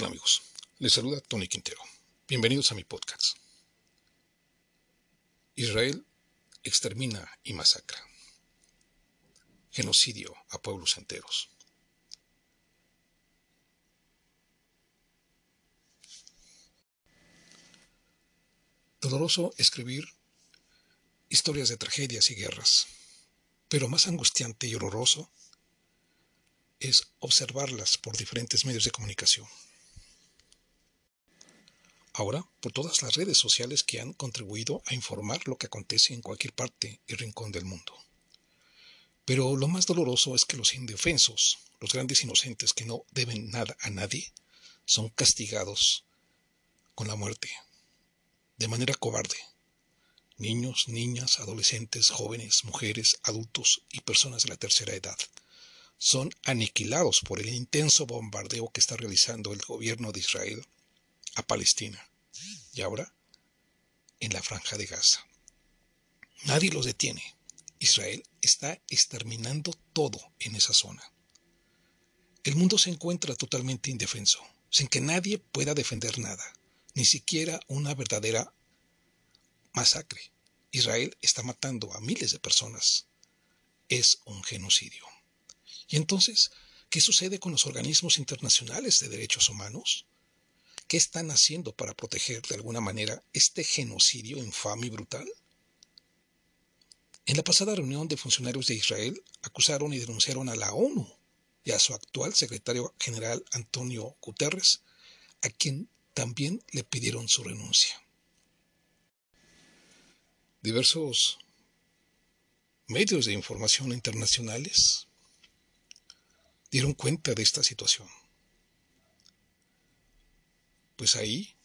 amigos? Les saluda Tony Quintero. Bienvenidos a mi podcast. Israel extermina y masacra. Genocidio a pueblos enteros. Doloroso escribir historias de tragedias y guerras, pero más angustiante y horroroso es observarlas por diferentes medios de comunicación. Ahora, por todas las redes sociales que han contribuido a informar lo que acontece en cualquier parte y rincón del mundo. Pero lo más doloroso es que los indefensos, los grandes inocentes que no deben nada a nadie, son castigados con la muerte, de manera cobarde. Niños, niñas, adolescentes, jóvenes, mujeres, adultos y personas de la tercera edad son aniquilados por el intenso bombardeo que está realizando el gobierno de Israel a Palestina y ahora en la franja de Gaza. Nadie los detiene. Israel está exterminando todo en esa zona. El mundo se encuentra totalmente indefenso, sin que nadie pueda defender nada, ni siquiera una verdadera masacre. Israel está matando a miles de personas. Es un genocidio. ¿Y entonces qué sucede con los organismos internacionales de derechos humanos? ¿Qué están haciendo para proteger de alguna manera este genocidio infame y brutal? En la pasada reunión de funcionarios de Israel acusaron y denunciaron a la ONU y a su actual secretario general Antonio Guterres, a quien también le pidieron su renuncia. Diversos medios de información internacionales dieron cuenta de esta situación. Pues ahí,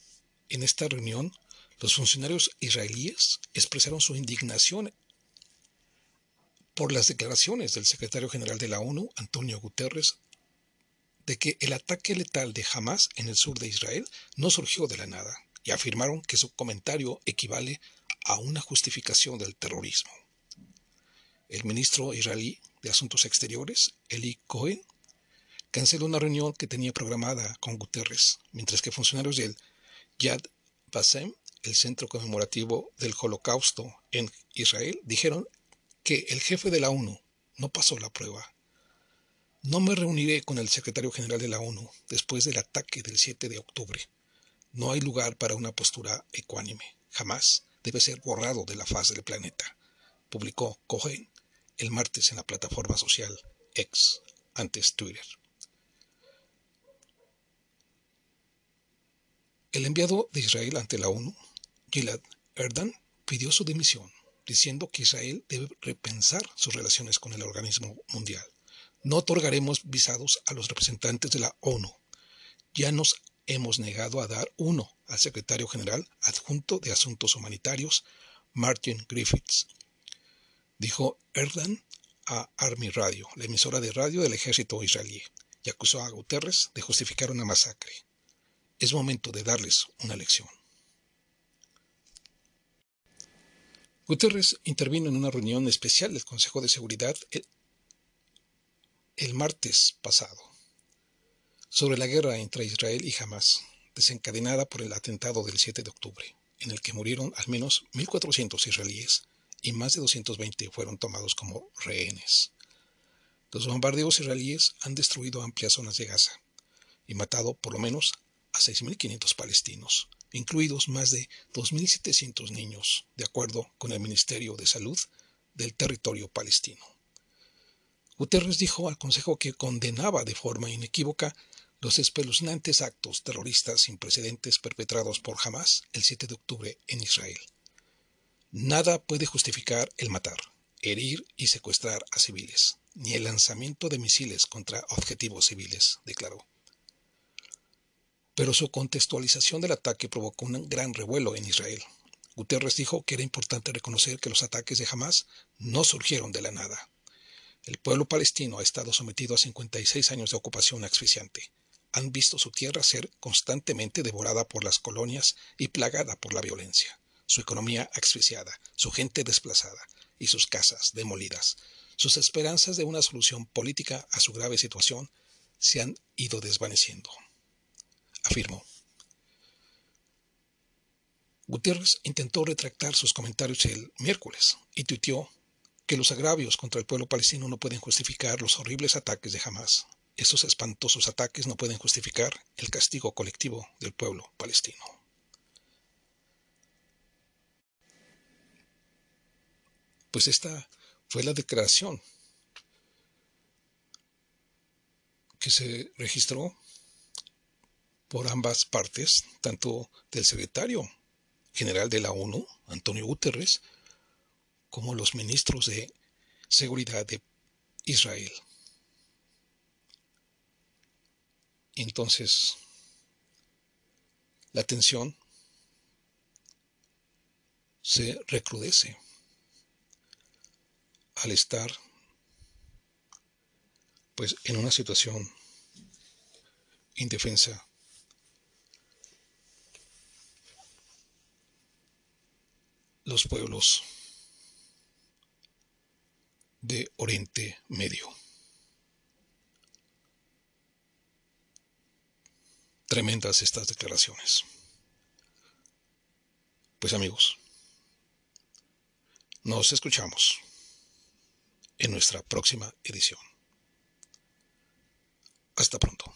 en esta reunión, los funcionarios israelíes expresaron su indignación por las declaraciones del secretario general de la ONU, Antonio Guterres, de que el ataque letal de Hamas en el sur de Israel no surgió de la nada, y afirmaron que su comentario equivale a una justificación del terrorismo. El ministro israelí de Asuntos Exteriores, Eli Cohen, canceló una reunión que tenía programada con Guterres, mientras que funcionarios del Yad Vasem, el centro conmemorativo del Holocausto en Israel, dijeron que el jefe de la ONU no pasó la prueba. No me reuniré con el secretario general de la ONU después del ataque del 7 de octubre. No hay lugar para una postura ecuánime. Jamás debe ser borrado de la faz del planeta, publicó Cohen el martes en la plataforma social X, antes Twitter. El enviado de Israel ante la ONU, Gilad Erdan, pidió su dimisión, diciendo que Israel debe repensar sus relaciones con el organismo mundial. No otorgaremos visados a los representantes de la ONU. Ya nos hemos negado a dar uno al secretario general adjunto de Asuntos Humanitarios, Martin Griffiths. Dijo Erdan a Army Radio, la emisora de radio del ejército israelí, y acusó a Guterres de justificar una masacre. Es momento de darles una lección. Guterres intervino en una reunión especial del Consejo de Seguridad el, martes pasado sobre la guerra entre Israel y Hamas, desencadenada por el atentado del 7 de octubre, en el que murieron al menos 1.400 israelíes y más de 220 fueron tomados como rehenes. Los bombardeos israelíes han destruido amplias zonas de Gaza y matado por lo menos a 6.500 palestinos, incluidos más de 2.700 niños, de acuerdo con el Ministerio de Salud del territorio palestino. Guterres dijo al Consejo que condenaba de forma inequívoca los espeluznantes actos terroristas sin precedentes perpetrados por Hamas el 7 de octubre en Israel. Nada puede justificar el matar, herir y secuestrar a civiles, ni el lanzamiento de misiles contra objetivos civiles, declaró pero su contextualización del ataque provocó un gran revuelo en Israel. Guterres dijo que era importante reconocer que los ataques de Hamas no surgieron de la nada. El pueblo palestino ha estado sometido a 56 años de ocupación asfixiante. Han visto su tierra ser constantemente devorada por las colonias y plagada por la violencia, su economía asfixiada, su gente desplazada y sus casas demolidas. Sus esperanzas de una solución política a su grave situación se han ido desvaneciendo. Afirmó. Guterres intentó retractar sus comentarios el miércoles y tuiteó que los agravios contra el pueblo palestino no pueden justificar los horribles ataques de Hamas. Esos espantosos ataques no pueden justificar el castigo colectivo del pueblo palestino. Pues esta fue la declaración que se registró por ambas partes, tanto del secretario general de la ONU, Antonio Guterres, como los ministros de seguridad de Israel. Entonces, la tensión se recrudece al estar pues en una situación indefensa los pueblos de Oriente Medio. Tremendas estas declaraciones. Pues amigos, nos escuchamos en nuestra próxima edición. Hasta pronto.